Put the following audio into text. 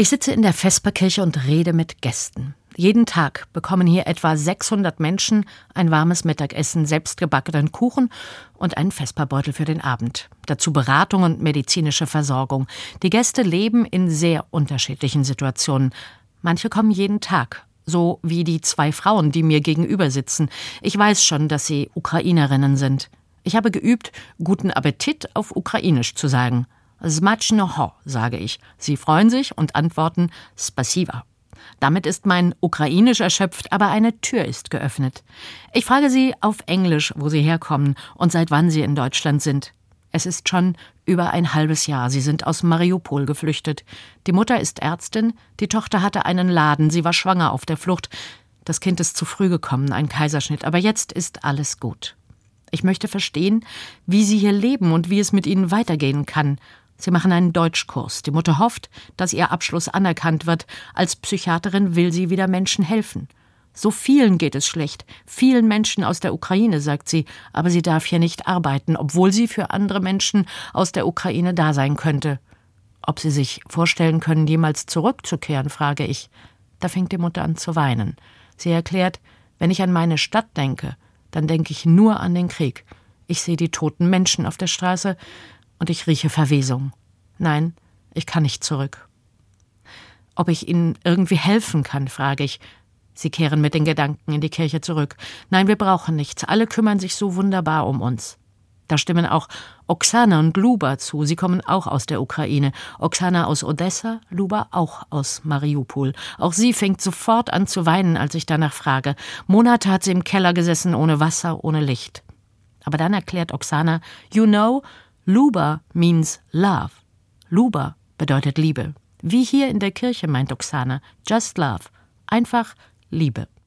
Ich sitze in der Vesperkirche und rede mit Gästen. Jeden Tag bekommen hier etwa 600 Menschen ein warmes Mittagessen, selbstgebackenen Kuchen und einen Vesperbeutel für den Abend. Dazu Beratung und medizinische Versorgung. Die Gäste leben in sehr unterschiedlichen Situationen. Manche kommen jeden Tag, so wie die zwei Frauen, die mir gegenüber sitzen. Ich weiß schon, dass sie Ukrainerinnen sind. Ich habe geübt, guten Appetit auf Ukrainisch zu sagen. Smacznoho, sage ich. Sie freuen sich und antworten Spasiva. Damit ist mein Ukrainisch erschöpft, aber eine Tür ist geöffnet. Ich frage Sie auf Englisch, wo Sie herkommen und seit wann Sie in Deutschland sind. Es ist schon über ein halbes Jahr. Sie sind aus Mariupol geflüchtet. Die Mutter ist Ärztin, die Tochter hatte einen Laden, sie war schwanger auf der Flucht. Das Kind ist zu früh gekommen, ein Kaiserschnitt, aber jetzt ist alles gut. Ich möchte verstehen, wie Sie hier leben und wie es mit Ihnen weitergehen kann. Sie machen einen Deutschkurs. Die Mutter hofft, dass ihr Abschluss anerkannt wird. Als Psychiaterin will sie wieder Menschen helfen. So vielen geht es schlecht, vielen Menschen aus der Ukraine, sagt sie, aber sie darf hier nicht arbeiten, obwohl sie für andere Menschen aus der Ukraine da sein könnte. Ob sie sich vorstellen können, jemals zurückzukehren, frage ich. Da fängt die Mutter an zu weinen. Sie erklärt, wenn ich an meine Stadt denke, dann denke ich nur an den Krieg. Ich sehe die toten Menschen auf der Straße, und ich rieche Verwesung. Nein, ich kann nicht zurück. Ob ich Ihnen irgendwie helfen kann, frage ich. Sie kehren mit den Gedanken in die Kirche zurück. Nein, wir brauchen nichts. Alle kümmern sich so wunderbar um uns. Da stimmen auch Oksana und Luba zu. Sie kommen auch aus der Ukraine. Oksana aus Odessa, Luba auch aus Mariupol. Auch sie fängt sofort an zu weinen, als ich danach frage. Monate hat sie im Keller gesessen, ohne Wasser, ohne Licht. Aber dann erklärt Oksana, you know, Luba means love. Luba bedeutet Liebe. Wie hier in der Kirche, meint Oksana. Just love. Einfach Liebe.